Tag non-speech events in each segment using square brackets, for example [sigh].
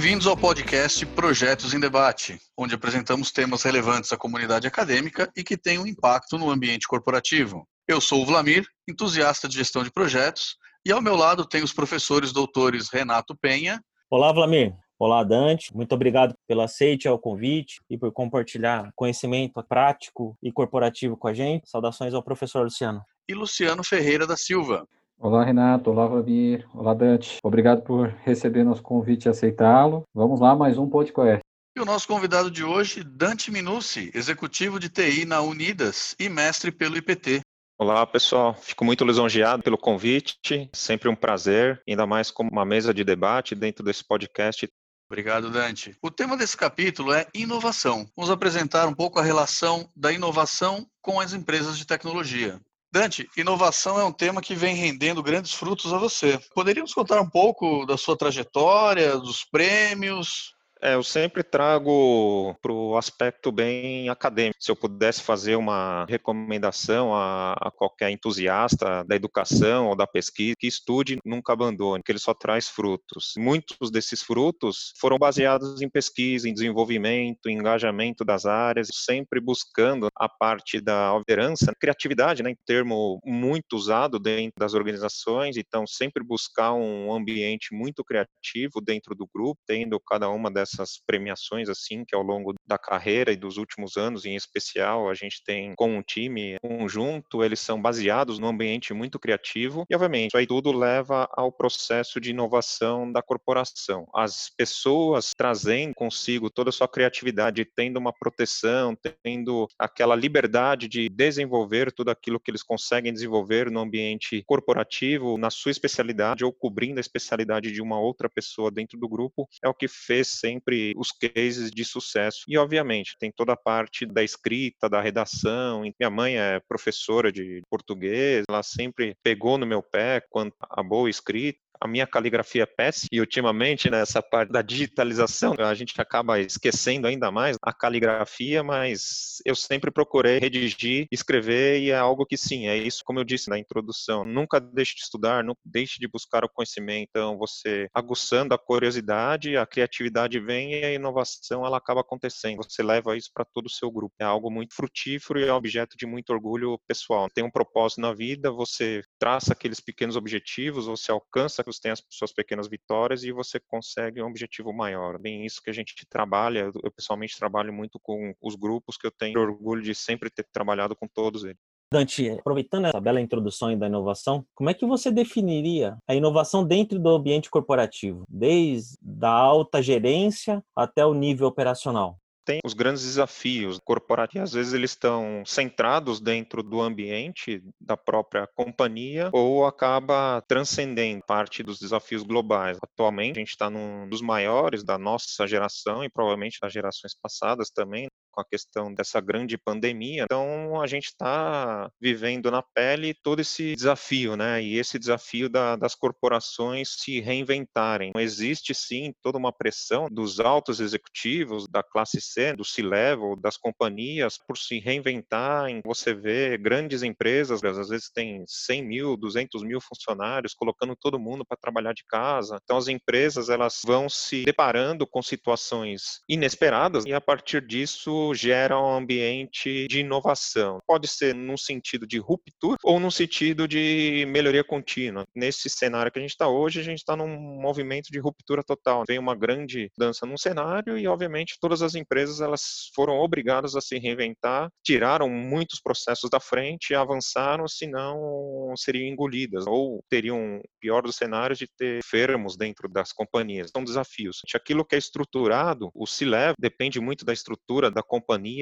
Bem-vindos ao podcast Projetos em Debate, onde apresentamos temas relevantes à comunidade acadêmica e que têm um impacto no ambiente corporativo. Eu sou o Vlamir, entusiasta de gestão de projetos, e ao meu lado tem os professores doutores Renato Penha. Olá, Vlamir. Olá, Dante. Muito obrigado pelo aceite ao convite e por compartilhar conhecimento prático e corporativo com a gente. Saudações ao professor Luciano. E Luciano Ferreira da Silva. Olá, Renato. Olá, Vladimir. Olá, Dante. Obrigado por receber nosso convite e aceitá-lo. Vamos lá, mais um podcast. E o nosso convidado de hoje, Dante Minucci, executivo de TI na Unidas e mestre pelo IPT. Olá, pessoal. Fico muito lisonjeado pelo convite. Sempre um prazer, ainda mais como uma mesa de debate dentro desse podcast. Obrigado, Dante. O tema desse capítulo é inovação. Vamos apresentar um pouco a relação da inovação com as empresas de tecnologia. Dante, inovação é um tema que vem rendendo grandes frutos a você. Poderíamos contar um pouco da sua trajetória, dos prêmios? É, eu sempre trago para o aspecto bem acadêmico. Se eu pudesse fazer uma recomendação a, a, qualquer entusiasta da educação ou da pesquisa, que estude, nunca abandone, que ele só traz frutos. Muitos desses frutos foram baseados em pesquisa, em desenvolvimento, em engajamento das áreas, sempre buscando a parte da liderança, criatividade, né, em termo muito usado dentro das organizações, então sempre buscar um ambiente muito criativo dentro do grupo, tendo cada uma dessas essas premiações assim que ao longo da carreira e dos últimos anos em especial a gente tem com um time conjunto, eles são baseados num ambiente muito criativo e obviamente aí tudo leva ao processo de inovação da corporação. As pessoas trazendo consigo toda a sua criatividade, tendo uma proteção, tendo aquela liberdade de desenvolver tudo aquilo que eles conseguem desenvolver no ambiente corporativo, na sua especialidade ou cobrindo a especialidade de uma outra pessoa dentro do grupo, é o que fez sempre sempre os cases de sucesso. E, obviamente, tem toda a parte da escrita, da redação. Minha mãe é professora de português, ela sempre pegou no meu pé quanto a boa escrita a minha caligrafia é péssima e ultimamente nessa parte da digitalização a gente acaba esquecendo ainda mais a caligrafia, mas eu sempre procurei redigir, escrever e é algo que sim, é isso como eu disse na introdução, nunca deixe de estudar, nunca deixe de buscar o conhecimento, então você aguçando a curiosidade, a criatividade vem e a inovação ela acaba acontecendo, você leva isso para todo o seu grupo, é algo muito frutífero e é objeto de muito orgulho pessoal, tem um propósito na vida, você traça aqueles pequenos objetivos, você alcança você tem as suas pequenas vitórias e você consegue um objetivo maior. Bem isso que a gente trabalha, eu pessoalmente trabalho muito com os grupos que eu tenho orgulho de sempre ter trabalhado com todos eles. Dante, aproveitando essa bela introdução da inovação, como é que você definiria a inovação dentro do ambiente corporativo, desde a alta gerência até o nível operacional? Tem os grandes desafios corporativos. Às vezes eles estão centrados dentro do ambiente da própria companhia ou acaba transcendendo parte dos desafios globais. Atualmente a gente está num dos maiores da nossa geração e provavelmente das gerações passadas também, com a questão dessa grande pandemia. Então, a gente está vivendo na pele todo esse desafio, né? E esse desafio da, das corporações se reinventarem. Existe sim toda uma pressão dos altos executivos da classe C, do C-level, das companhias, por se reinventarem. Você vê grandes empresas, às vezes tem 100 mil, 200 mil funcionários, colocando todo mundo para trabalhar de casa. Então, as empresas elas vão se deparando com situações inesperadas e a partir disso gera um ambiente de inovação. Pode ser num sentido de ruptura ou num sentido de melhoria contínua. Nesse cenário que a gente está hoje, a gente está num movimento de ruptura total. Vem uma grande dança num cenário e, obviamente, todas as empresas elas foram obrigadas a se reinventar, tiraram muitos processos da frente avançaram, senão seriam engolidas ou teriam, pior dos cenários, de ter fermos dentro das companhias. São desafios. Aquilo que é estruturado, o C-Level, depende muito da estrutura da companhia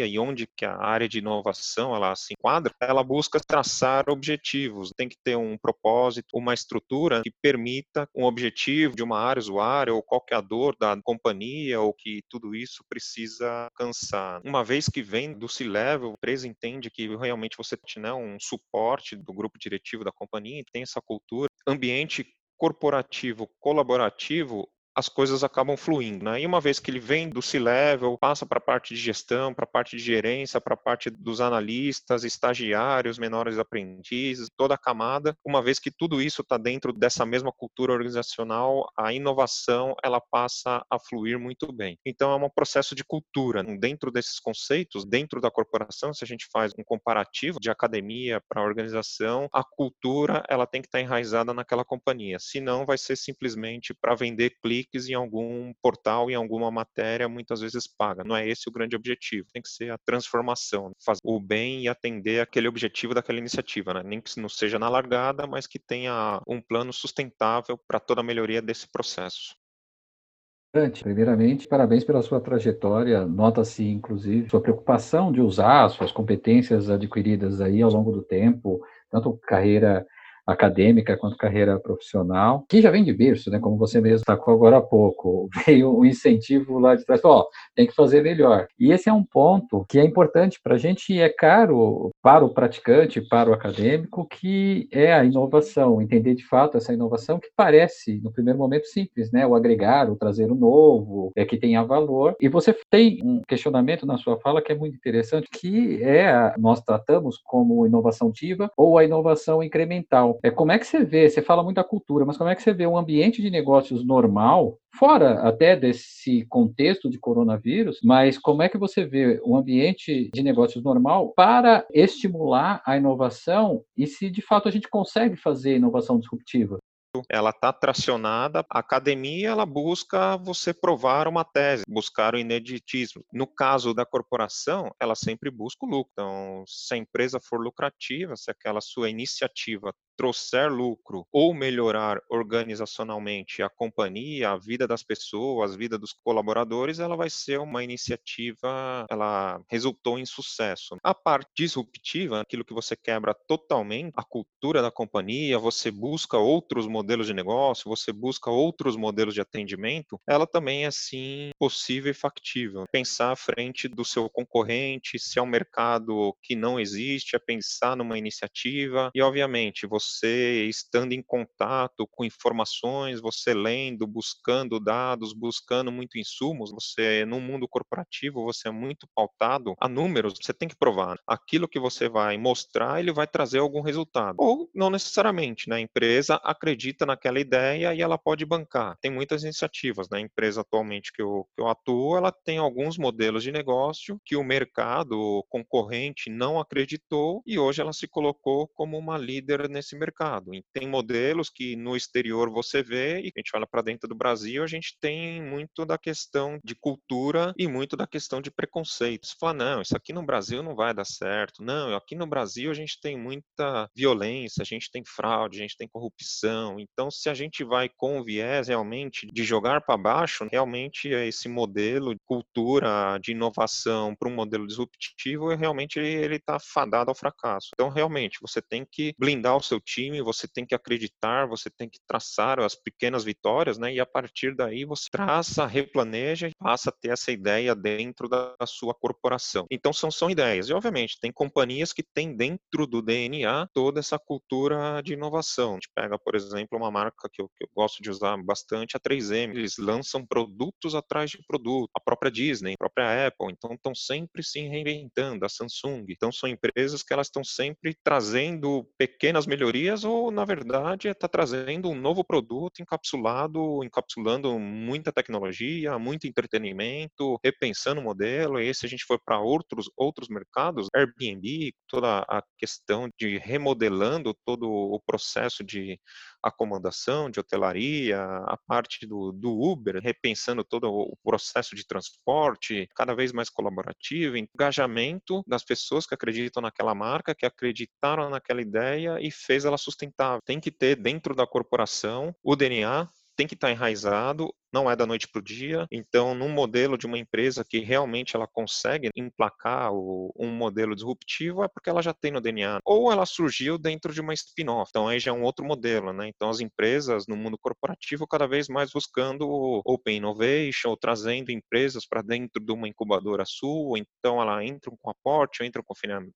e onde que a área de inovação ela se enquadra, ela busca traçar objetivos. Tem que ter um propósito, uma estrutura que permita um objetivo de uma área usuária ou qualquer dor da companhia ou que tudo isso precisa alcançar. Uma vez que vem do C-level, a empresa entende que realmente você tem né, um suporte do grupo diretivo da companhia, tem essa cultura, ambiente corporativo colaborativo as coisas acabam fluindo. Né? E uma vez que ele vem do C-level, passa para a parte de gestão, para a parte de gerência, para a parte dos analistas, estagiários, menores aprendizes, toda a camada, uma vez que tudo isso está dentro dessa mesma cultura organizacional, a inovação ela passa a fluir muito bem. Então é um processo de cultura. Dentro desses conceitos, dentro da corporação, se a gente faz um comparativo de academia para organização, a cultura ela tem que estar tá enraizada naquela companhia. Senão vai ser simplesmente para vender cliques em algum portal, em alguma matéria, muitas vezes paga. Não é esse o grande objetivo. Tem que ser a transformação, fazer o bem e atender aquele objetivo daquela iniciativa, né? Nem que não seja na largada, mas que tenha um plano sustentável para toda a melhoria desse processo. Primeiramente, parabéns pela sua trajetória. Nota-se, inclusive, sua preocupação de usar suas competências adquiridas aí ao longo do tempo, tanto carreira acadêmica quanto carreira profissional, que já vem de berço, né, como você mesmo destacou agora há pouco, [laughs] veio um incentivo lá de trás, ó, oh, tem que fazer melhor. E esse é um ponto que é importante para a gente e é caro para o praticante, para o acadêmico, que é a inovação, entender de fato essa inovação que parece, no primeiro momento, simples, né, o agregar, o trazer o novo, é que tenha valor. E você tem um questionamento na sua fala que é muito interessante, que é, a, nós tratamos como inovação ativa ou a inovação incremental. É como é que você vê, você fala muito da cultura, mas como é que você vê um ambiente de negócios normal, fora até desse contexto de coronavírus, mas como é que você vê um ambiente de negócios normal para estimular a inovação e se de fato a gente consegue fazer inovação disruptiva? ela está tracionada. A academia ela busca você provar uma tese, buscar o ineditismo. No caso da corporação, ela sempre busca o lucro. Então, se a empresa for lucrativa, se aquela sua iniciativa trouxer lucro ou melhorar organizacionalmente a companhia, a vida das pessoas, a vida dos colaboradores, ela vai ser uma iniciativa, ela resultou em sucesso. A parte disruptiva, aquilo que você quebra totalmente a cultura da companhia, você busca outros modelos de negócio, você busca outros modelos de atendimento, ela também é sim possível e factível. Pensar à frente do seu concorrente, se é um mercado que não existe, é pensar numa iniciativa e obviamente você você estando em contato com informações, você lendo, buscando dados, buscando muito insumos, você no mundo corporativo, você é muito pautado a números, você tem que provar. Aquilo que você vai mostrar, ele vai trazer algum resultado. Ou não necessariamente, né? A empresa acredita naquela ideia e ela pode bancar. Tem muitas iniciativas, né? Empresa atualmente que eu, que eu atuo, ela tem alguns modelos de negócio que o mercado concorrente não acreditou e hoje ela se colocou como uma líder nesse mercado. E tem modelos que no exterior você vê e a gente olha para dentro do Brasil, a gente tem muito da questão de cultura e muito da questão de preconceitos. Fala, não, isso aqui no Brasil não vai dar certo. Não, aqui no Brasil a gente tem muita violência, a gente tem fraude, a gente tem corrupção. Então, se a gente vai com o viés realmente de jogar para baixo, realmente esse modelo de cultura de inovação para um modelo disruptivo, realmente ele está fadado ao fracasso. Então, realmente, você tem que blindar o seu time, você tem que acreditar, você tem que traçar as pequenas vitórias, né? E a partir daí você traça, replaneja e passa a ter essa ideia dentro da sua corporação. Então são, são ideias. E obviamente tem companhias que têm dentro do DNA toda essa cultura de inovação. A gente pega, por exemplo, uma marca que eu, que eu gosto de usar bastante, a 3M. Eles lançam produtos atrás de produto. A própria Disney, a própria Apple. Então estão sempre se reinventando. A Samsung. Então são empresas que elas estão sempre trazendo pequenas melhorias melhorias ou, na verdade, está trazendo um novo produto encapsulado, encapsulando muita tecnologia, muito entretenimento, repensando o modelo. E se a gente for para outros, outros mercados, Airbnb, toda a questão de remodelando todo o processo de acomodação, de hotelaria, a parte do, do Uber, repensando todo o processo de transporte, cada vez mais colaborativo, engajamento das pessoas que acreditam naquela marca, que acreditaram naquela ideia e fez ela sustentável. Tem que ter dentro da corporação o DNA tem que estar enraizado não é da noite para o dia. Então, num modelo de uma empresa que realmente ela consegue emplacar o, um modelo disruptivo, é porque ela já tem no DNA. Ou ela surgiu dentro de uma spin-off. Então, aí já é um outro modelo, né? Então, as empresas no mundo corporativo cada vez mais buscando open innovation, ou trazendo empresas para dentro de uma incubadora sua. Então, ela entram com aporte, ou entram com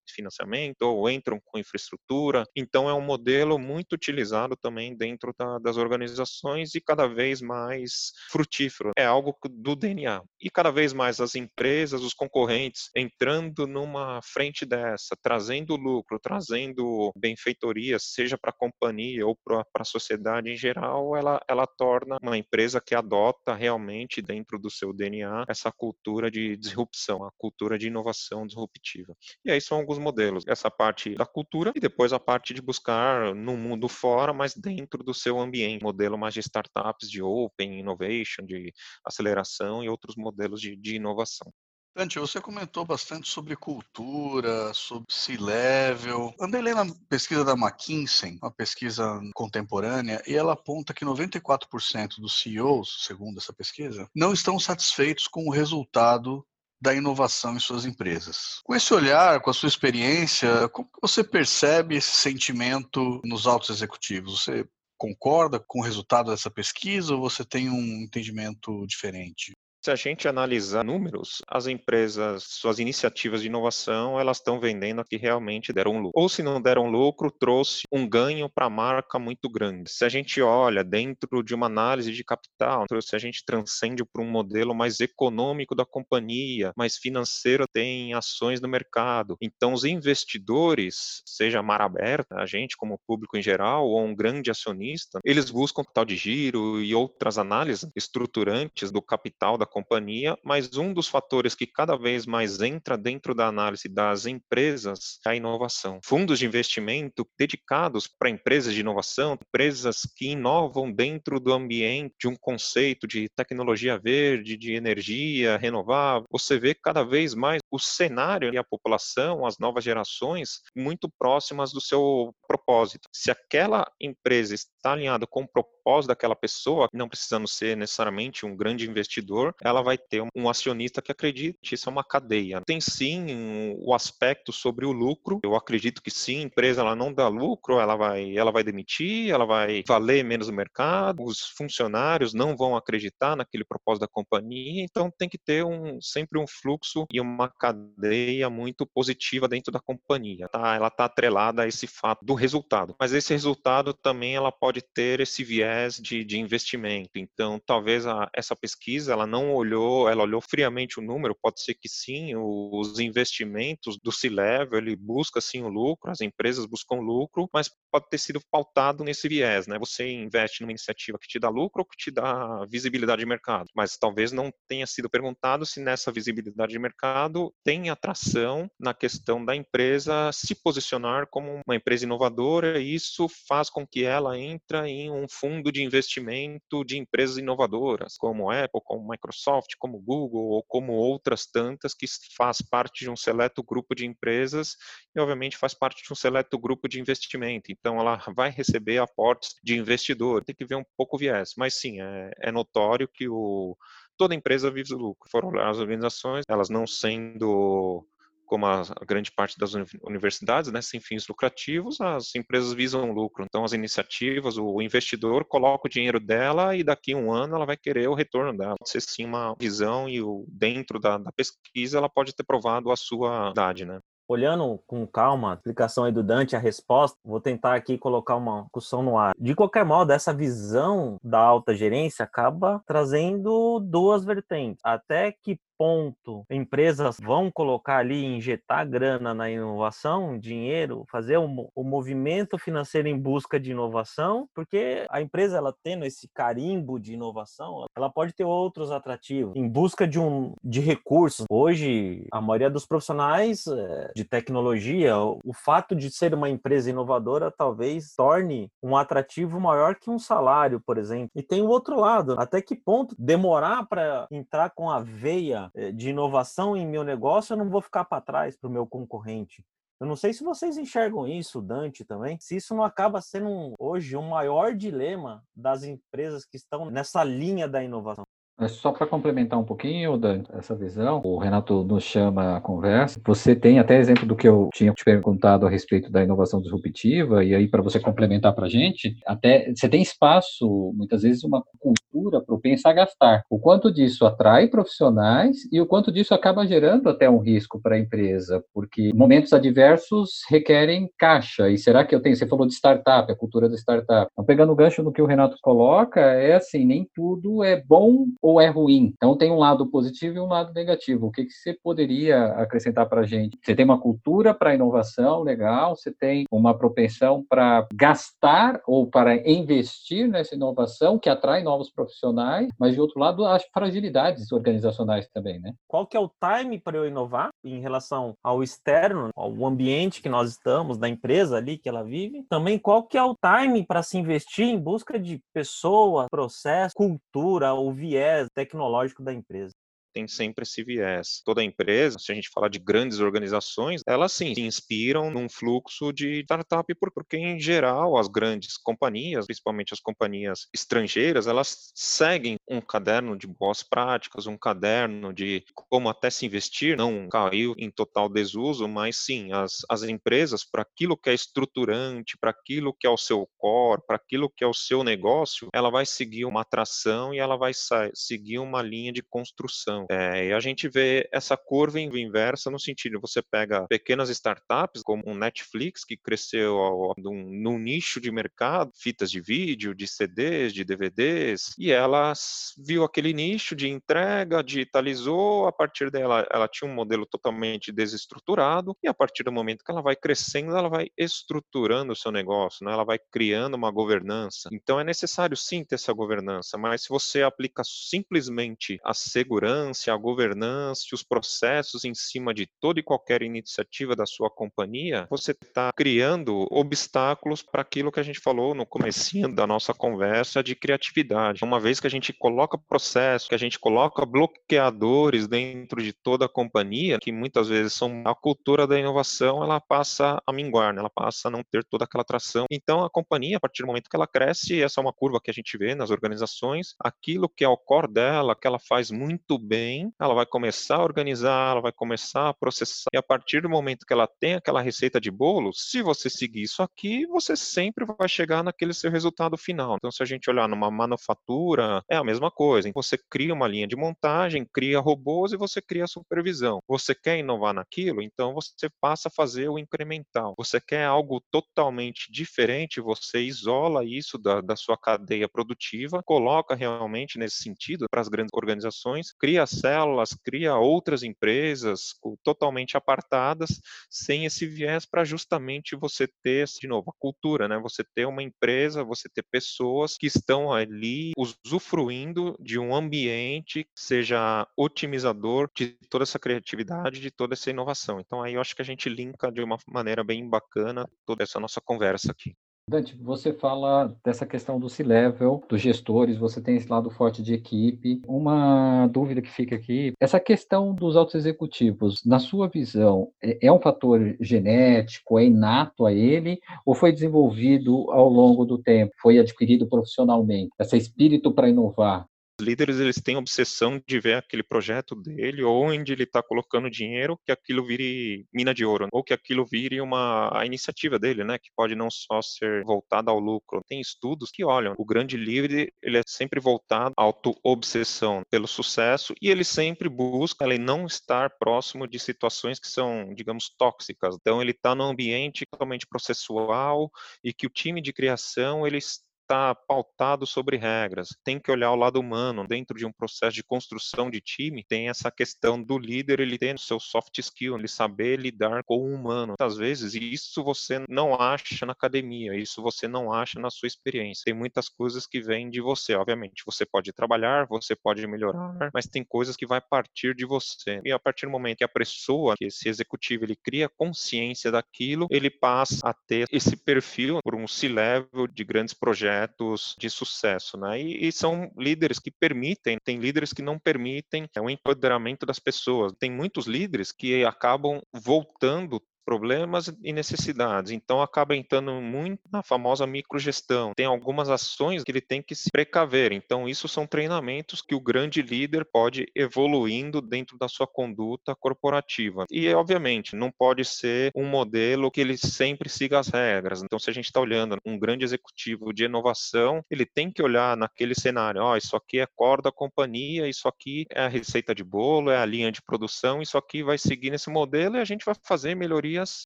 financiamento, ou entram com infraestrutura. Então, é um modelo muito utilizado também dentro da, das organizações e cada vez mais frutífero. É algo do DNA. E cada vez mais as empresas, os concorrentes, entrando numa frente dessa, trazendo lucro, trazendo benfeitorias, seja para a companhia ou para a sociedade em geral, ela, ela torna uma empresa que adota realmente dentro do seu DNA essa cultura de disrupção, a cultura de inovação disruptiva. E aí são alguns modelos. Essa parte da cultura e depois a parte de buscar no mundo fora, mas dentro do seu ambiente. Modelo mais de startups, de open innovation, de aceleração e outros modelos de, de inovação. Dante, você comentou bastante sobre cultura, sobre C-level. Andei lendo a pesquisa da McKinsey, uma pesquisa contemporânea, e ela aponta que 94% dos CEOs, segundo essa pesquisa, não estão satisfeitos com o resultado da inovação em suas empresas. Com esse olhar, com a sua experiência, como você percebe esse sentimento nos altos executivos? Você concorda com o resultado dessa pesquisa ou você tem um entendimento diferente? Se a gente analisar números, as empresas, suas iniciativas de inovação, elas estão vendendo que realmente deram lucro. Ou se não deram lucro, trouxe um ganho para a marca muito grande. Se a gente olha dentro de uma análise de capital, se a gente transcende para um modelo mais econômico da companhia, mais financeiro, tem ações no mercado. Então, os investidores, seja a mar aberta, a gente como público em geral, ou um grande acionista, eles buscam capital de giro e outras análises estruturantes do capital da companhia, mas um dos fatores que cada vez mais entra dentro da análise das empresas é a inovação. Fundos de investimento dedicados para empresas de inovação, empresas que inovam dentro do ambiente de um conceito de tecnologia verde, de energia renovável. Você vê cada vez mais o cenário e a população, as novas gerações, muito próximas do seu propósito. Se aquela empresa está alinhada com o propósito daquela pessoa, não precisando ser necessariamente um grande investidor, ela vai ter um acionista que acredite. Isso é uma cadeia. Tem sim o aspecto sobre o lucro. Eu acredito que sim, a empresa ela não dá lucro, ela vai, ela vai demitir, ela vai valer menos no mercado, os funcionários não vão acreditar naquele propósito da companhia, então tem que ter um, sempre um fluxo e uma cadeia muito positiva dentro da companhia. Tá? Ela está atrelada a esse fato do resultado, mas esse resultado também ela pode ter esse viés de, de investimento. Então, talvez a, essa pesquisa ela não olhou, ela olhou friamente o número, pode ser que sim, os investimentos do C-Level, ele busca sim o lucro, as empresas buscam lucro, mas pode ter sido pautado nesse viés, né? Você investe numa iniciativa que te dá lucro ou que te dá visibilidade de mercado, mas talvez não tenha sido perguntado se nessa visibilidade de mercado tem atração na questão da empresa se posicionar como uma empresa inovadora, e isso faz com que ela entre em um fundo de investimento de empresas inovadoras, como Apple, como Microsoft, Microsoft, como Google ou como outras tantas que faz parte de um seleto grupo de empresas e obviamente faz parte de um seleto grupo de investimento. Então ela vai receber aportes de investidor. Tem que ver um pouco o viés, mas sim é, é notório que o toda empresa vive do lucro. Foram as organizações, elas não sendo como a, grande parte das universidades, né, sem fins lucrativos, as empresas visam lucro. Então, as iniciativas, o investidor coloca o dinheiro dela e daqui a um ano ela vai querer o retorno dela. Pode ser sim uma visão e o, dentro da, da pesquisa ela pode ter provado a sua idade, né? olhando com calma a explicação aí do Dante, a resposta, vou tentar aqui colocar uma discussão no ar. De qualquer modo, essa visão da alta gerência acaba trazendo duas vertentes. Até que ponto empresas vão colocar ali, injetar grana na inovação, dinheiro, fazer o, movimento financeiro em busca de inovação, porque a empresa ela tendo esse carimbo de inovação, ela pode ter outros atrativos em busca de um de recursos. Hoje, a maioria dos profissionais eh, de tecnologia, o fato de ser uma empresa inovadora talvez torne um atrativo maior que um salário, por exemplo. E tem o outro lado, até que ponto demorar para entrar com a veia de inovação em meu negócio, eu não vou ficar para trás para o meu concorrente. Eu não sei se vocês enxergam isso, Dante, também. Se isso não acaba sendo hoje um maior dilema das empresas que estão nessa linha da inovação. É só para complementar um pouquinho Dante, essa visão, o Renato nos chama a conversa. Você tem até exemplo do que eu tinha te perguntado a respeito da inovação disruptiva, e aí para você complementar para a gente, até você tem espaço, muitas vezes, uma cultura propensa a gastar. O quanto disso atrai profissionais e o quanto disso acaba gerando até um risco para a empresa, porque momentos adversos requerem caixa. E será que eu tenho? Você falou de startup, a cultura da startup. Então, pegando o gancho no que o Renato coloca, é assim: nem tudo é bom ou é ruim. Então, tem um lado positivo e um lado negativo. O que, que você poderia acrescentar para a gente? Você tem uma cultura para inovação legal, você tem uma propensão para gastar ou para investir nessa inovação que atrai novos profissionais, mas de outro lado as fragilidades organizacionais também, né? Qual que é o time para eu inovar em relação ao externo, ao ambiente que nós estamos, da empresa ali que ela vive? Também qual que é o time para se investir em busca de pessoas, processo, cultura, o viés tecnológico da empresa? tem sempre esse viés. Toda empresa, se a gente falar de grandes organizações, elas sim se inspiram num fluxo de startup, porque em geral as grandes companhias, principalmente as companhias estrangeiras, elas seguem um caderno de boas práticas, um caderno de como até se investir, não caiu em total desuso, mas sim, as, as empresas, para aquilo que é estruturante, para aquilo que é o seu core, para aquilo que é o seu negócio, ela vai seguir uma atração e ela vai seguir uma linha de construção. É, e a gente vê essa curva inversa no sentido, você pega pequenas startups como o Netflix, que cresceu num, num nicho de mercado, fitas de vídeo, de CDs, de DVDs, e ela viu aquele nicho de entrega, digitalizou, a partir dela ela tinha um modelo totalmente desestruturado, e a partir do momento que ela vai crescendo, ela vai estruturando o seu negócio, né? ela vai criando uma governança. Então é necessário sim ter essa governança, mas se você aplica simplesmente a segurança, a governança, os processos em cima de toda e qualquer iniciativa da sua companhia, você está criando obstáculos para aquilo que a gente falou no comecinho da nossa conversa de criatividade. Uma vez que a gente coloca processo, que a gente coloca bloqueadores dentro de toda a companhia, que muitas vezes são a cultura da inovação, ela passa a minguar, né? ela passa a não ter toda aquela atração. Então a companhia, a partir do momento que ela cresce, essa é uma curva que a gente vê nas organizações, aquilo que é o core dela, que ela faz muito bem, ela vai começar a organizar, ela vai começar a processar, e a partir do momento que ela tem aquela receita de bolo, se você seguir isso aqui, você sempre vai chegar naquele seu resultado final. Então, se a gente olhar numa manufatura, é a mesma coisa. Você cria uma linha de montagem, cria robôs e você cria supervisão. Você quer inovar naquilo, então você passa a fazer o incremental. Você quer algo totalmente diferente, você isola isso da, da sua cadeia produtiva, coloca realmente nesse sentido para as grandes organizações, cria células, cria outras empresas totalmente apartadas, sem esse viés para justamente você ter, de novo, a cultura, né? Você ter uma empresa, você ter pessoas que estão ali usufruindo de um ambiente que seja otimizador de toda essa criatividade, de toda essa inovação. Então aí eu acho que a gente linka de uma maneira bem bacana toda essa nossa conversa aqui. Dante, você fala dessa questão do C-level, dos gestores, você tem esse lado forte de equipe. Uma dúvida que fica aqui, essa questão dos altos executivos, na sua visão, é, é um fator genético, é inato a ele, ou foi desenvolvido ao longo do tempo, foi adquirido profissionalmente? Esse espírito para inovar, líderes eles têm obsessão de ver aquele projeto dele, onde ele está colocando dinheiro, que aquilo vire mina de ouro, ou que aquilo vire uma a iniciativa dele, né, que pode não só ser voltada ao lucro. Tem estudos que olham, o grande líder ele é sempre voltado à auto-obsessão pelo sucesso e ele sempre busca ele não estar próximo de situações que são, digamos, tóxicas. Então ele está num ambiente totalmente processual e que o time de criação eles está pautado sobre regras. Tem que olhar o lado humano. Dentro de um processo de construção de time, tem essa questão do líder, ele tem o seu soft skill, ele saber lidar com o humano. Muitas vezes, isso você não acha na academia, isso você não acha na sua experiência. Tem muitas coisas que vêm de você, obviamente. Você pode trabalhar, você pode melhorar, mas tem coisas que vai partir de você. E a partir do momento que a pessoa, que esse executivo, ele cria consciência daquilo, ele passa a ter esse perfil por um C-level de grandes projetos projetos de sucesso, né? E, e, são líderes que permitem, tem líderes que não permitem é, o empoderamento das pessoas. Tem muitos líderes que acabam voltando problemas e necessidades. Então acaba entrando muito na famosa microgestão. Tem algumas ações que ele tem que se precaver. Então isso são treinamentos que o grande líder pode evoluindo dentro da sua conduta corporativa. E obviamente não pode ser um modelo que ele sempre siga as regras. Então se a gente está olhando um grande executivo de inovação, ele tem que olhar naquele cenário, oh, isso aqui é core da companhia, isso aqui é a receita de bolo, é a linha de produção, isso aqui vai seguir nesse modelo e a gente vai fazer melhorias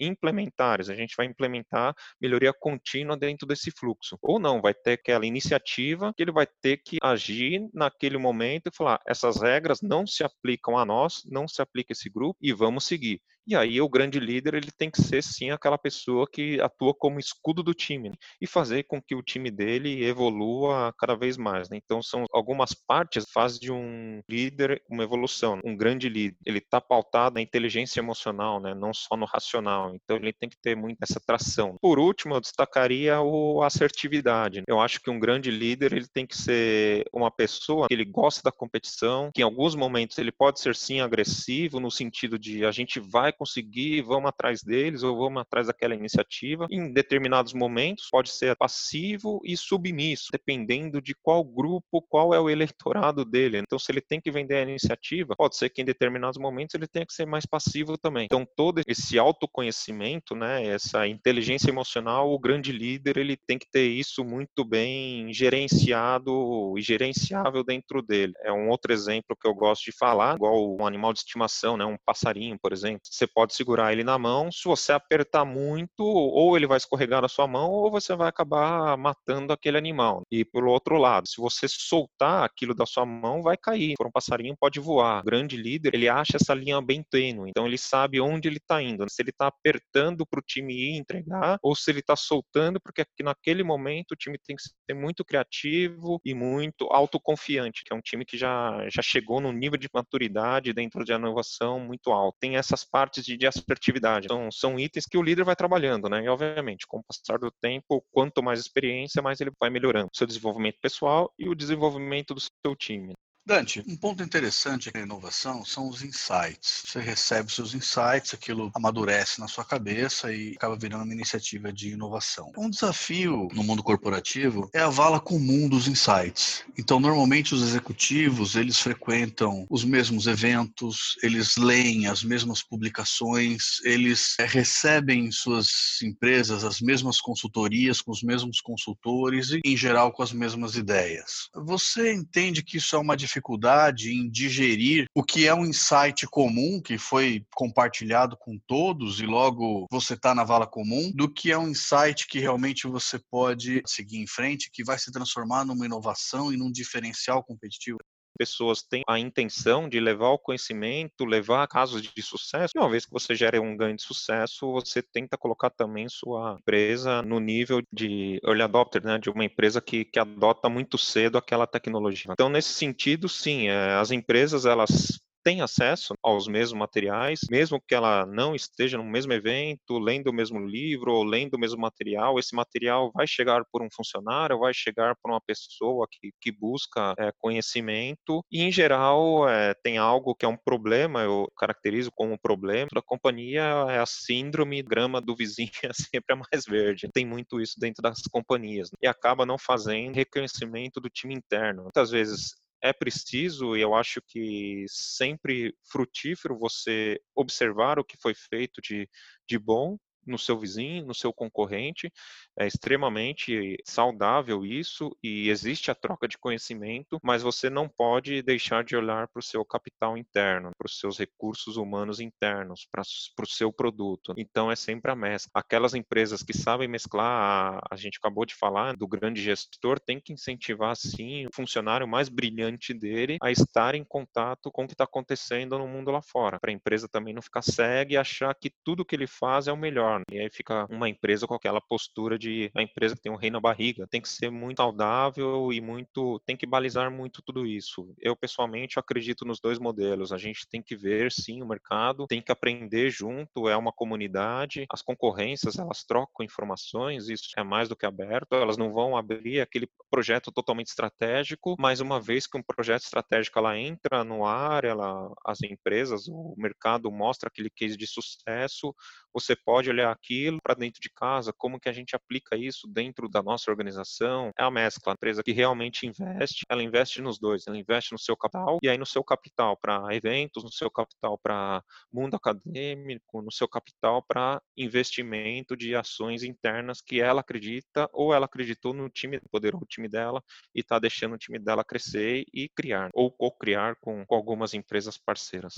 implementares, a gente vai implementar melhoria contínua dentro desse fluxo. Ou não, vai ter aquela iniciativa que ele vai ter que agir naquele momento e falar, essas regras não se aplicam a nós, não se aplica a esse grupo e vamos seguir. E aí o grande líder ele tem que ser sim aquela pessoa que atua como escudo do time né? e fazer com que o time dele evolua cada vez mais. Né? Então são algumas partes faz de um líder uma evolução. Um grande líder ele está pautado na inteligência emocional, né? não só no racional. Então ele tem que ter muito essa tração. Por último, eu destacaria o assertividade. Eu acho que um grande líder ele tem que ser uma pessoa que ele gosta da competição, que em alguns momentos ele pode ser sim agressivo no sentido de a gente vai conseguir, vamos atrás deles ou vamos atrás daquela iniciativa. Em determinados momentos, pode ser passivo e submisso, dependendo de qual grupo, qual é o eleitorado dele. Então, se ele tem que vender a iniciativa, pode ser que em determinados momentos ele tenha que ser mais passivo também. Então, todo esse autoconhecimento, né, essa inteligência emocional, o grande líder, ele tem que ter isso muito bem gerenciado e gerenciável dentro dele. É um outro exemplo que eu gosto de falar, igual um animal de estimação, né, um passarinho, por exemplo. Você pode segurar ele na mão, se você apertar muito, ou ele vai escorregar na sua mão, ou você vai acabar matando aquele animal. E pelo outro lado, se você soltar aquilo da sua mão, vai cair. For um passarinho, pode voar. O grande líder, ele acha essa linha bem tênue, então ele sabe onde ele está indo. Se ele está apertando para o time ir entregar, ou se ele está soltando, porque naquele momento o time tem que ser muito criativo e muito autoconfiante, que é um time que já, já chegou num nível de maturidade dentro de inovação muito alto. Tem essas partes de, de assertividade. Então, são itens que o líder vai trabalhando, né? E, obviamente, com o passar do tempo, quanto mais experiência, mais ele vai melhorando o seu desenvolvimento pessoal e o desenvolvimento do seu time. Dante, um ponto interessante na inovação são os insights. Você recebe seus insights, aquilo amadurece na sua cabeça e acaba virando uma iniciativa de inovação. Um desafio no mundo corporativo é a vala comum dos insights. Então, normalmente os executivos, eles frequentam os mesmos eventos, eles leem as mesmas publicações, eles é, recebem em suas empresas as mesmas consultorias com os mesmos consultores e, em geral, com as mesmas ideias. Você entende que isso é uma dificuldade em digerir o que é um insight comum que foi compartilhado com todos e logo você está na vala comum, do que é um insight que realmente você pode seguir em frente, que vai se transformar numa inovação e num diferencial competitivo pessoas têm a intenção de levar o conhecimento, levar casos de sucesso. E uma vez que você gera um ganho de sucesso, você tenta colocar também sua empresa no nível de early adopter, né, de uma empresa que, que adota muito cedo aquela tecnologia. Então, nesse sentido, sim, é, as empresas elas tem acesso aos mesmos materiais, mesmo que ela não esteja no mesmo evento, lendo o mesmo livro ou lendo o mesmo material, esse material vai chegar por um funcionário, vai chegar por uma pessoa que, que busca é, conhecimento e, em geral, é, tem algo que é um problema, eu caracterizo como um problema da companhia, é a síndrome grama do vizinho [laughs] é sempre a mais verde. Tem muito isso dentro das companhias né? e acaba não fazendo reconhecimento do time interno. Muitas vezes é preciso, e eu acho que sempre frutífero você observar o que foi feito de, de bom no seu vizinho, no seu concorrente. É extremamente saudável isso e existe a troca de conhecimento, mas você não pode deixar de olhar para o seu capital interno, para os seus recursos humanos internos, para, para o seu produto. Então é sempre a mescla. Aquelas empresas que sabem mesclar, a, a gente acabou de falar do grande gestor, tem que incentivar sim o funcionário mais brilhante dele a estar em contato com o que está acontecendo no mundo lá fora, para a empresa também não ficar cega e achar que tudo que ele faz é o melhor e aí fica uma empresa com aquela postura de a empresa que tem um rei na barriga. Tem que ser muito saudável e muito. tem que balizar muito tudo isso. Eu, pessoalmente, acredito nos dois modelos. A gente tem que ver, sim, o mercado, tem que aprender junto, é uma comunidade. As concorrências, elas trocam informações, isso é mais do que aberto. Elas não vão abrir aquele projeto totalmente estratégico, mas uma vez que um projeto estratégico ela entra no ar, ela, as empresas, o mercado mostra aquele case de sucesso, você pode olhar aquilo para dentro de casa, como que a gente aplica isso dentro da nossa organização. É a mescla, a empresa que realmente investe, ela investe nos dois, ela investe no seu capital e aí no seu capital para eventos, no seu capital para mundo acadêmico, no seu capital para investimento de ações internas que ela acredita ou ela acreditou no time, poderoso time dela e está deixando o time dela crescer e criar ou co-criar com, com algumas empresas parceiras.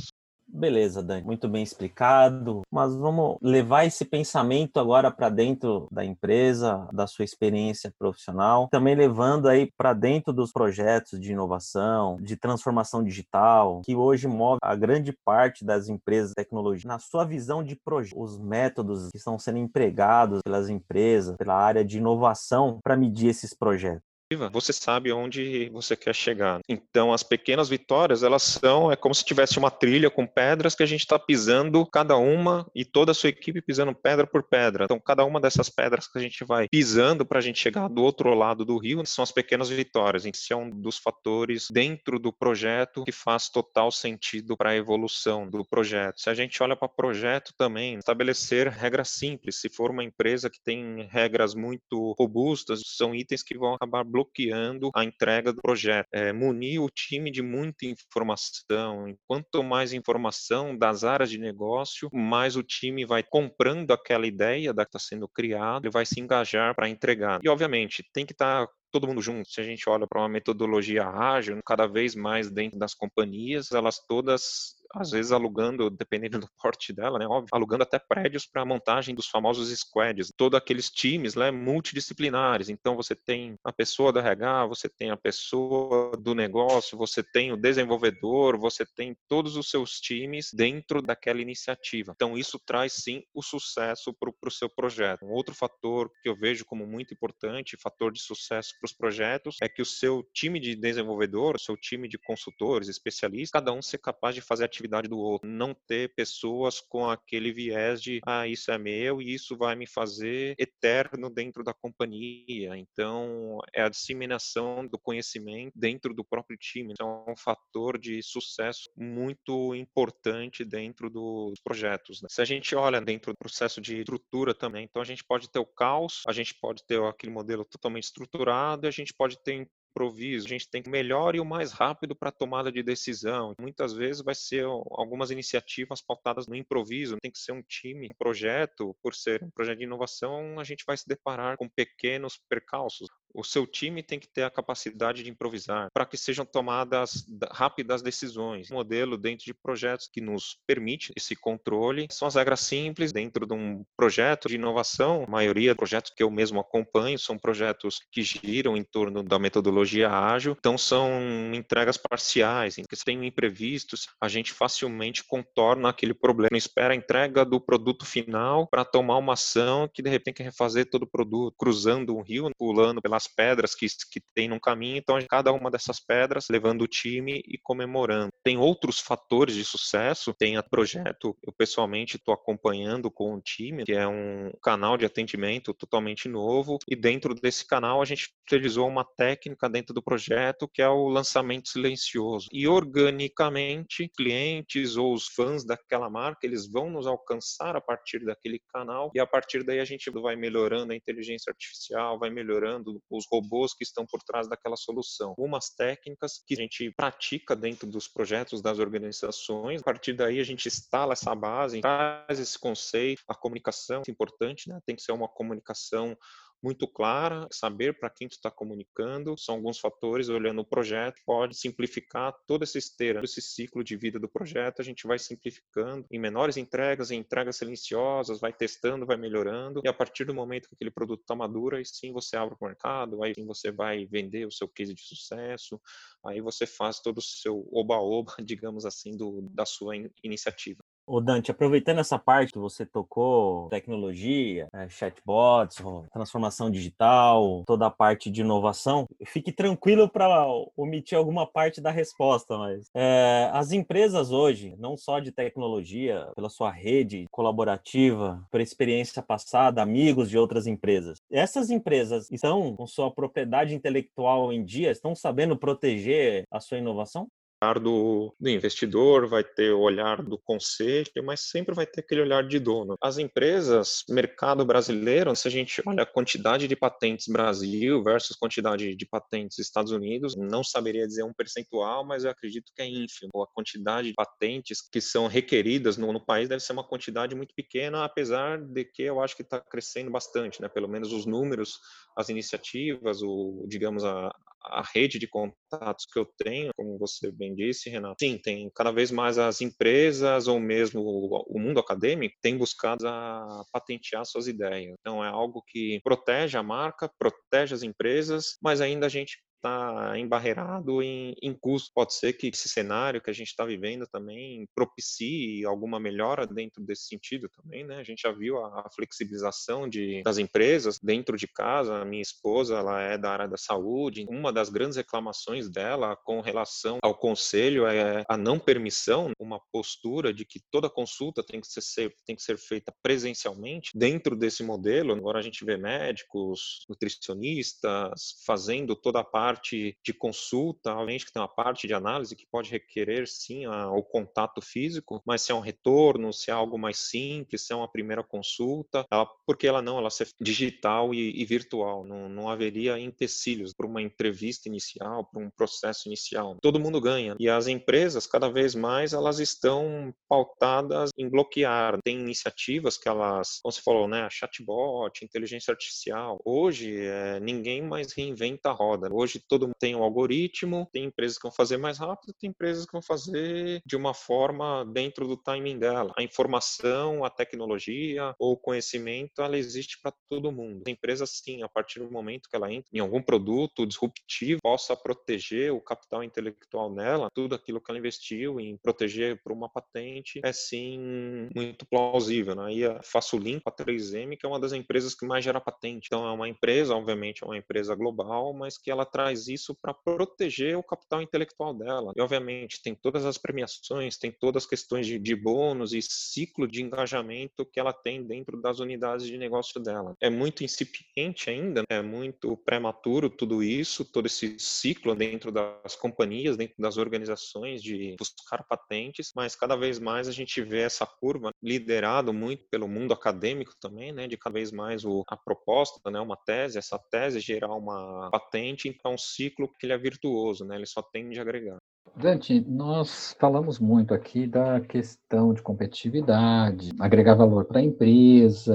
Beleza, Dani, muito bem explicado. Mas vamos levar esse pensamento agora para dentro da empresa, da sua experiência profissional, também levando aí para dentro dos projetos de inovação, de transformação digital, que hoje move a grande parte das empresas de tecnologia. Na sua visão de projeto, os métodos que estão sendo empregados pelas empresas, pela área de inovação para medir esses projetos você sabe onde você quer chegar. Então, as pequenas vitórias, elas são, é como se tivesse uma trilha com pedras que a gente está pisando cada uma e toda a sua equipe pisando pedra por pedra. Então, cada uma dessas pedras que a gente vai pisando para a gente chegar do outro lado do rio são as pequenas vitórias. Esse é um dos fatores dentro do projeto que faz total sentido para a evolução do projeto. Se a gente olha para o projeto também, estabelecer regras simples. Se for uma empresa que tem regras muito robustas, são itens que vão acabar bloqueando bloqueando a entrega do projeto. É, munir o time de muita informação. Quanto mais informação das áreas de negócio, mais o time vai comprando aquela ideia da que está sendo criada, ele vai se engajar para entregar. E, obviamente, tem que estar tá todo mundo junto. Se a gente olha para uma metodologia ágil, cada vez mais dentro das companhias, elas todas às vezes alugando, dependendo do porte dela, né, óbvio, alugando até prédios para a montagem dos famosos squads, todos aqueles times né, multidisciplinares. Então você tem a pessoa da RH, você tem a pessoa do negócio, você tem o desenvolvedor, você tem todos os seus times dentro daquela iniciativa. Então isso traz sim o sucesso para o seu projeto. Um outro fator que eu vejo como muito importante, fator de sucesso para os projetos, é que o seu time de desenvolvedor, o seu time de consultores, especialistas, cada um ser capaz de fazer atividades atividade do outro, não ter pessoas com aquele viés de ah, isso é meu e isso vai me fazer eterno dentro da companhia. Então, é a disseminação do conhecimento dentro do próprio time. Então, é um fator de sucesso muito importante dentro dos projetos. Né? Se a gente olha dentro do processo de estrutura também, então a gente pode ter o caos, a gente pode ter aquele modelo totalmente estruturado, a gente pode ter improviso, a gente tem o melhor e o mais rápido para tomada de decisão. Muitas vezes vai ser algumas iniciativas pautadas no improviso, tem que ser um time, um projeto, por ser um projeto de inovação, a gente vai se deparar com pequenos percalços o seu time tem que ter a capacidade de improvisar para que sejam tomadas rápidas decisões. Um modelo dentro de projetos que nos permite esse controle são as regras simples dentro de um projeto de inovação. A maioria dos projetos que eu mesmo acompanho são projetos que giram em torno da metodologia ágil, então são entregas parciais, em que se tem imprevistos, a gente facilmente contorna aquele problema, não espera a entrega do produto final para tomar uma ação que de repente tem que refazer todo o produto, cruzando um rio, pulando pela as pedras que, que tem no caminho, então cada uma dessas pedras levando o time e comemorando. Tem outros fatores de sucesso, tem a projeto, eu pessoalmente estou acompanhando com o time, que é um canal de atendimento totalmente novo, e dentro desse canal a gente utilizou uma técnica dentro do projeto que é o lançamento silencioso. E organicamente, clientes ou os fãs daquela marca, eles vão nos alcançar a partir daquele canal, e a partir daí a gente vai melhorando a inteligência artificial, vai melhorando os robôs que estão por trás daquela solução. Algumas técnicas que a gente pratica dentro dos projetos das organizações, a partir daí a gente instala essa base, traz esse conceito, a comunicação é importante, né? tem que ser uma comunicação muito clara, saber para quem tu está comunicando, são alguns fatores, olhando o projeto, pode simplificar toda essa esteira, esse ciclo de vida do projeto, a gente vai simplificando em menores entregas, em entregas silenciosas, vai testando, vai melhorando, e a partir do momento que aquele produto está maduro, aí sim você abre o mercado, aí sim você vai vender o seu case de sucesso, aí você faz todo o seu oba-oba, [laughs] digamos assim, do, da sua in iniciativa. Ô Dante, aproveitando essa parte que você tocou, tecnologia, é, chatbots, transformação digital, toda a parte de inovação, fique tranquilo para omitir alguma parte da resposta, mas é, as empresas hoje, não só de tecnologia, pela sua rede colaborativa, por experiência passada, amigos de outras empresas, essas empresas estão com sua propriedade intelectual em dia, estão sabendo proteger a sua inovação? Olhar do, do investidor, vai ter o olhar do conselho, mas sempre vai ter aquele olhar de dono. As empresas, mercado brasileiro, se a gente olha a quantidade de patentes Brasil versus quantidade de patentes Estados Unidos, não saberia dizer um percentual, mas eu acredito que é ínfimo. A quantidade de patentes que são requeridas no, no país deve ser uma quantidade muito pequena, apesar de que eu acho que está crescendo bastante, né? Pelo menos os números, as iniciativas, o, digamos, a, a rede de contatos que eu tenho, como você bem disse, Renato, sim, tem cada vez mais as empresas ou mesmo o mundo acadêmico tem buscado a patentear suas ideias. Então é algo que protege a marca, protege as empresas, mas ainda a gente está embarreirado em, em custo. Pode ser que esse cenário que a gente está vivendo também propicie alguma melhora dentro desse sentido também, né? A gente já viu a, a flexibilização de, das empresas dentro de casa. A minha esposa, ela é da área da saúde. Uma das grandes reclamações dela com relação ao conselho é a não permissão, uma postura de que toda consulta tem que ser, tem que ser feita presencialmente. Dentro desse modelo, agora a gente vê médicos, nutricionistas fazendo toda a parte parte de consulta, obviamente que tem uma parte de análise que pode requerer sim a, o contato físico, mas se é um retorno, se é algo mais simples, se é uma primeira consulta, ela, por que ela não? Ela ser digital e, e virtual, não, não haveria empecilhos para uma entrevista inicial, para um processo inicial. Todo mundo ganha. E as empresas, cada vez mais, elas estão pautadas em bloquear. Tem iniciativas que elas, como você falou, né, chatbot, inteligência artificial. Hoje, é, ninguém mais reinventa a roda. Hoje todo mundo tem um algoritmo, tem empresas que vão fazer mais rápido, tem empresas que vão fazer de uma forma dentro do timing dela. A informação, a tecnologia ou o conhecimento, ela existe para todo mundo. A empresa, sim, a partir do momento que ela entra em algum produto disruptivo, possa proteger o capital intelectual nela, tudo aquilo que ela investiu em proteger por uma patente, é sim muito plausível. Né? Aí faço o link para a 3M, que é uma das empresas que mais gera patente. Então, é uma empresa, obviamente, é uma empresa global, mas que ela traz faz isso para proteger o capital intelectual dela. E, obviamente, tem todas as premiações, tem todas as questões de, de bônus e ciclo de engajamento que ela tem dentro das unidades de negócio dela. É muito incipiente ainda, é muito prematuro tudo isso, todo esse ciclo dentro das companhias, dentro das organizações de buscar patentes, mas cada vez mais a gente vê essa curva liderado muito pelo mundo acadêmico também, né, de cada vez mais o, a proposta, né, uma tese, essa tese gerar uma patente, então ciclo que ele é virtuoso, né? Ele só tende a agregar. Dante, nós falamos muito aqui da questão de competitividade, agregar valor para a empresa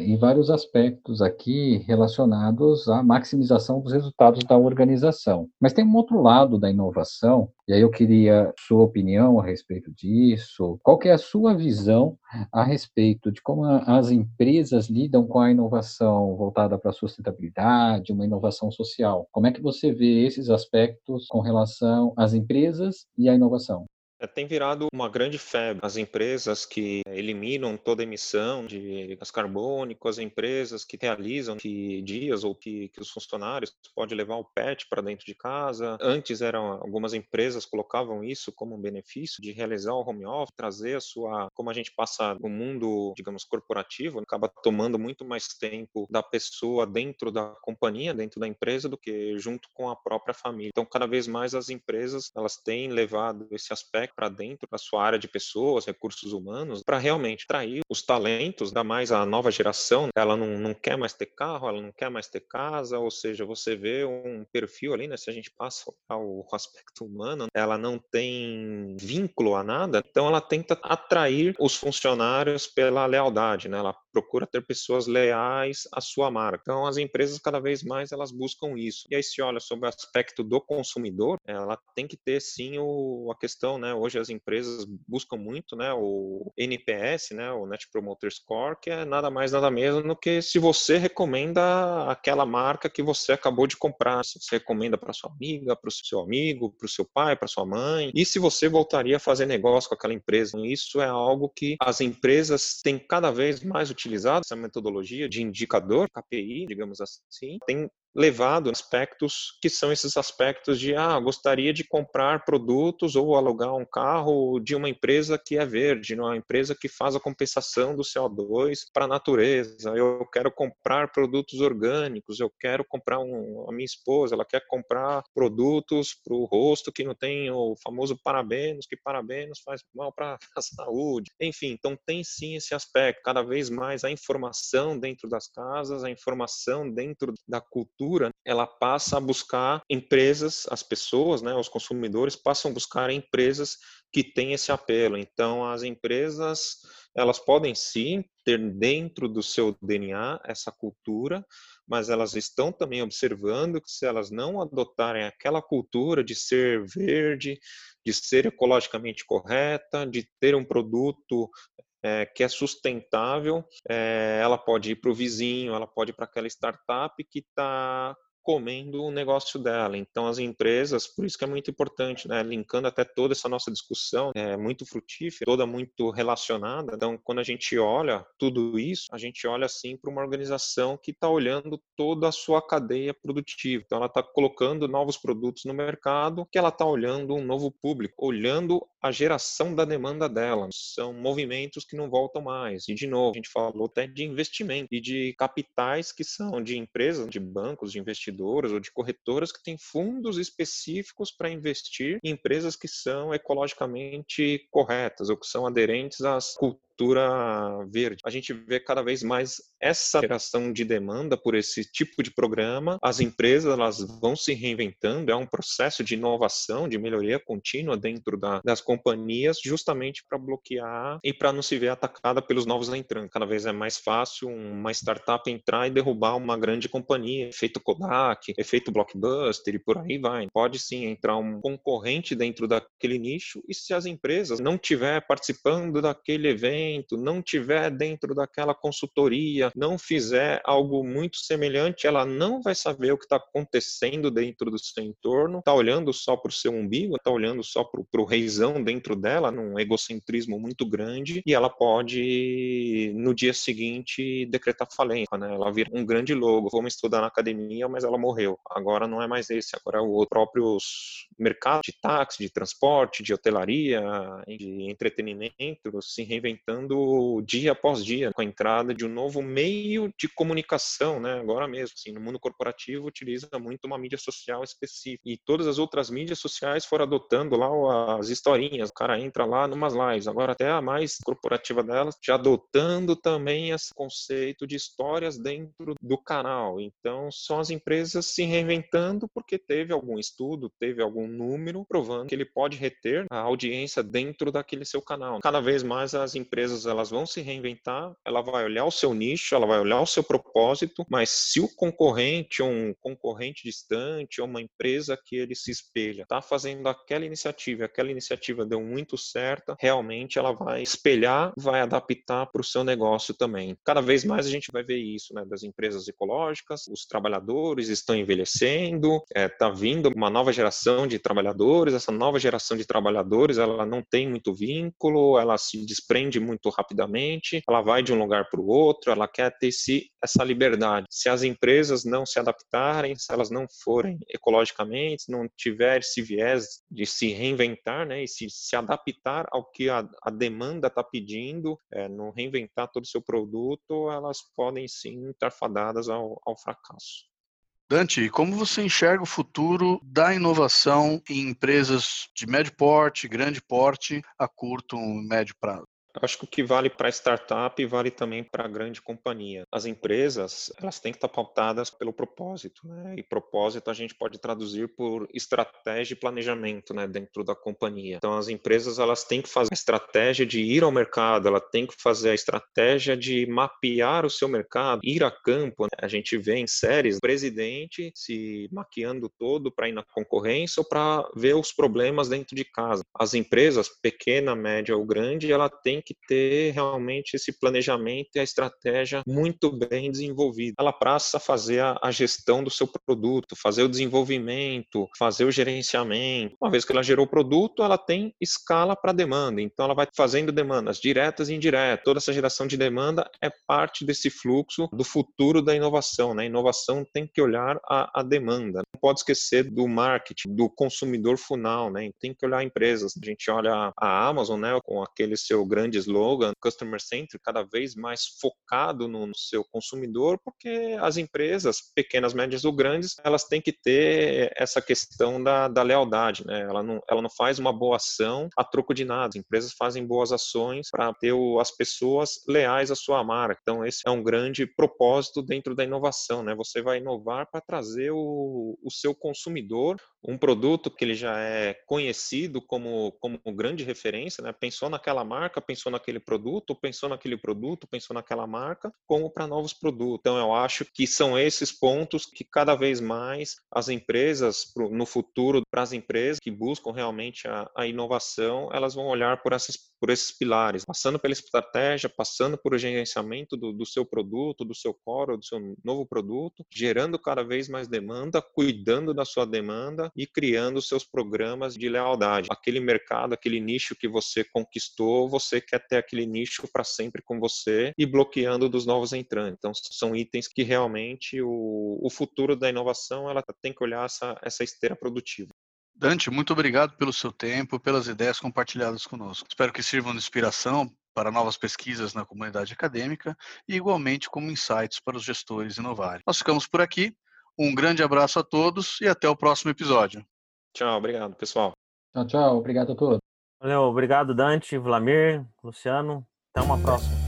e vários aspectos aqui relacionados à maximização dos resultados da organização. Mas tem um outro lado da inovação, e aí eu queria sua opinião a respeito disso. Qual é a sua visão a respeito de como as empresas lidam com a inovação voltada para a sustentabilidade, uma inovação social? Como é que você vê esses aspectos com relação às empresas e a inovação. É, tem virado uma grande febre. As empresas que eliminam toda emissão de gás carbônico, as empresas que realizam que dias ou que, que os funcionários podem levar o pet para dentro de casa. Antes eram algumas empresas colocavam isso como um benefício de realizar o home office, trazer a sua, como a gente passa no mundo, digamos, corporativo, acaba tomando muito mais tempo da pessoa dentro da companhia, dentro da empresa, do que junto com a própria família. Então, cada vez mais as empresas elas têm levado esse aspecto para dentro da sua área de pessoas, recursos humanos, para realmente atrair os talentos, ainda mais a nova geração. Ela não, não quer mais ter carro, ela não quer mais ter casa, ou seja, você vê um perfil ali, né? Se a gente passa ao [laughs] aspecto humano, ela não tem vínculo a nada, então ela tenta atrair os funcionários pela lealdade, né? Ela procura ter pessoas leais à sua marca. Então, as empresas cada vez mais elas buscam isso. E aí se olha sobre o aspecto do consumidor, ela tem que ter sim o, a questão, né? Hoje as empresas buscam muito, né? O NPS, né? O Net Promoter Score, que é nada mais nada menos do que se você recomenda aquela marca que você acabou de comprar, se você recomenda para sua amiga, para o seu amigo, para o seu pai, para sua mãe, e se você voltaria a fazer negócio com aquela empresa. Então, isso é algo que as empresas têm cada vez mais utilizado essa metodologia de indicador, KPI, digamos assim, tem levado aspectos que são esses aspectos de, ah, gostaria de comprar produtos ou alugar um carro de uma empresa que é verde, uma empresa que faz a compensação do CO2 para a natureza, eu quero comprar produtos orgânicos, eu quero comprar um, a minha esposa, ela quer comprar produtos para o rosto que não tem o famoso parabenos, que parabenos faz mal para [laughs] a saúde. Enfim, então tem sim esse aspecto, cada vez mais a informação dentro das casas, a informação dentro da cultura, ela passa a buscar empresas, as pessoas, né, os consumidores passam a buscar empresas que têm esse apelo. Então, as empresas, elas podem sim ter dentro do seu DNA essa cultura, mas elas estão também observando que se elas não adotarem aquela cultura de ser verde, de ser ecologicamente correta, de ter um produto é, que é sustentável, é, ela pode ir para o vizinho, ela pode ir para aquela startup que está comendo o negócio dela. Então, as empresas, por isso que é muito importante, né? Linkando até toda essa nossa discussão, é muito frutífera, toda muito relacionada. Então, quando a gente olha tudo isso, a gente olha assim para uma organização que está olhando toda a sua cadeia produtiva. Então, ela está colocando novos produtos no mercado, que ela está olhando um novo público, olhando a geração da demanda dela. São movimentos que não voltam mais. E, de novo, a gente falou até de investimento e de capitais que são de empresas, de bancos, de investidores investidoras ou de corretoras que têm fundos específicos para investir em empresas que são ecologicamente corretas ou que são aderentes às culturas cultura verde. A gente vê cada vez mais essa geração de demanda por esse tipo de programa. As empresas elas vão se reinventando, é um processo de inovação, de melhoria contínua dentro da, das companhias, justamente para bloquear e para não se ver atacada pelos novos entrantes. Cada vez é mais fácil uma startup entrar e derrubar uma grande companhia, efeito Kodak, efeito Blockbuster e por aí vai. Pode sim entrar um concorrente dentro daquele nicho e se as empresas não tiver participando daquele evento não tiver dentro daquela consultoria, não fizer algo muito semelhante, ela não vai saber o que está acontecendo dentro do seu entorno, está olhando só para o seu umbigo, está olhando só para o reizão dentro dela, num egocentrismo muito grande, e ela pode, no dia seguinte, decretar falência, né? Ela vira um grande logo. Vamos estudar na academia, mas ela morreu. Agora não é mais esse, agora é o outro. próprios mercados de táxi, de transporte, de hotelaria, de entretenimento se reinventando mudando dia após dia, com a entrada de um novo meio de comunicação, né? Agora mesmo, assim, no mundo corporativo utiliza muito uma mídia social específica e todas as outras mídias sociais foram adotando lá as historinhas. O cara entra lá numas lives, agora até a mais corporativa delas já adotando também esse conceito de histórias dentro do canal. Então, são as empresas se reinventando porque teve algum estudo, teve algum número provando que ele pode reter a audiência dentro daquele seu canal. Cada vez mais as empresas empresas elas vão se reinventar, ela vai olhar o seu nicho, ela vai olhar o seu propósito, mas se o concorrente um concorrente distante ou uma empresa que ele se espelha está fazendo aquela iniciativa, aquela iniciativa deu muito certa, realmente ela vai espelhar, vai adaptar para o seu negócio também. Cada vez mais a gente vai ver isso, né, das empresas ecológicas, os trabalhadores estão envelhecendo, está é, tá vindo uma nova geração de trabalhadores, essa nova geração de trabalhadores ela não tem muito vínculo, ela se desprende muito rapidamente, ela vai de um lugar para o outro, ela quer ter esse, essa liberdade. Se as empresas não se adaptarem, se elas não forem ecologicamente, não tiver esse viés de se reinventar, né, e se, se adaptar ao que a, a demanda está pedindo, é, não reinventar todo o seu produto, elas podem sim estar fadadas ao, ao fracasso. Dante, como você enxerga o futuro da inovação em empresas de médio porte, grande porte, a curto e médio prazo? Acho que o que vale para startup vale também para grande companhia. As empresas, elas têm que estar pautadas pelo propósito, né? E propósito a gente pode traduzir por estratégia e planejamento, né, dentro da companhia. Então as empresas, elas têm que fazer a estratégia de ir ao mercado, ela tem que fazer a estratégia de mapear o seu mercado, ir a campo. Né? A gente vê em séries o presidente se maquiando todo para ir na concorrência ou para ver os problemas dentro de casa. As empresas, pequena, média ou grande, ela tem que ter realmente esse planejamento e a estratégia muito bem desenvolvida. Ela passa a fazer a, a gestão do seu produto, fazer o desenvolvimento, fazer o gerenciamento. Uma vez que ela gerou o produto, ela tem escala para demanda. Então, ela vai fazendo demandas diretas e indiretas. Toda essa geração de demanda é parte desse fluxo do futuro da inovação. Né? A inovação tem que olhar a, a demanda. Não pode esquecer do marketing, do consumidor final. Né? Tem que olhar empresas. A gente olha a Amazon né, com aquele seu grande slogan, Customer Centric, cada vez mais focado no, seu consumidor, porque as empresas, pequenas, médias ou grandes, elas têm que ter essa questão da, da lealdade. Né? Ela, não, ela não faz uma boa ação a troco de nada. As empresas fazem boas ações para ter o, as pessoas leais à sua marca. Então, esse é um grande propósito dentro da inovação. Né? Você vai inovar para trazer o, o seu consumidor um produto que ele já é conhecido como, como grande referência, né? pensou naquela marca, pensou naquele produto, pensou naquele produto, pensou naquela marca, como para novos produtos. Então, eu acho que são esses pontos que cada vez mais as empresas, no futuro, para as empresas que buscam realmente a, a inovação, elas vão olhar por, essas, por esses pilares, passando pela estratégia, passando por o gerenciamento do, do seu produto, do seu core, do seu novo produto, gerando cada vez mais demanda, cuidando da sua demanda e criando seus programas de lealdade. Aquele mercado, aquele nicho que você conquistou, você quer ter aquele nicho para sempre com você e bloqueando dos novos entrantes. Então, são itens que realmente o, o futuro da inovação ela tem que olhar essa, essa esteira produtiva. Dante, muito obrigado pelo seu tempo, pelas ideias compartilhadas conosco. Espero que sirvam de inspiração para novas pesquisas na comunidade acadêmica e igualmente como insights para os gestores inovarem. Nós ficamos por aqui. Um grande abraço a todos e até o próximo episódio. Tchau, obrigado, pessoal. Tchau, tchau. Obrigado a todos. Valeu, obrigado, Dante, Vlamir, Luciano. Até uma próxima.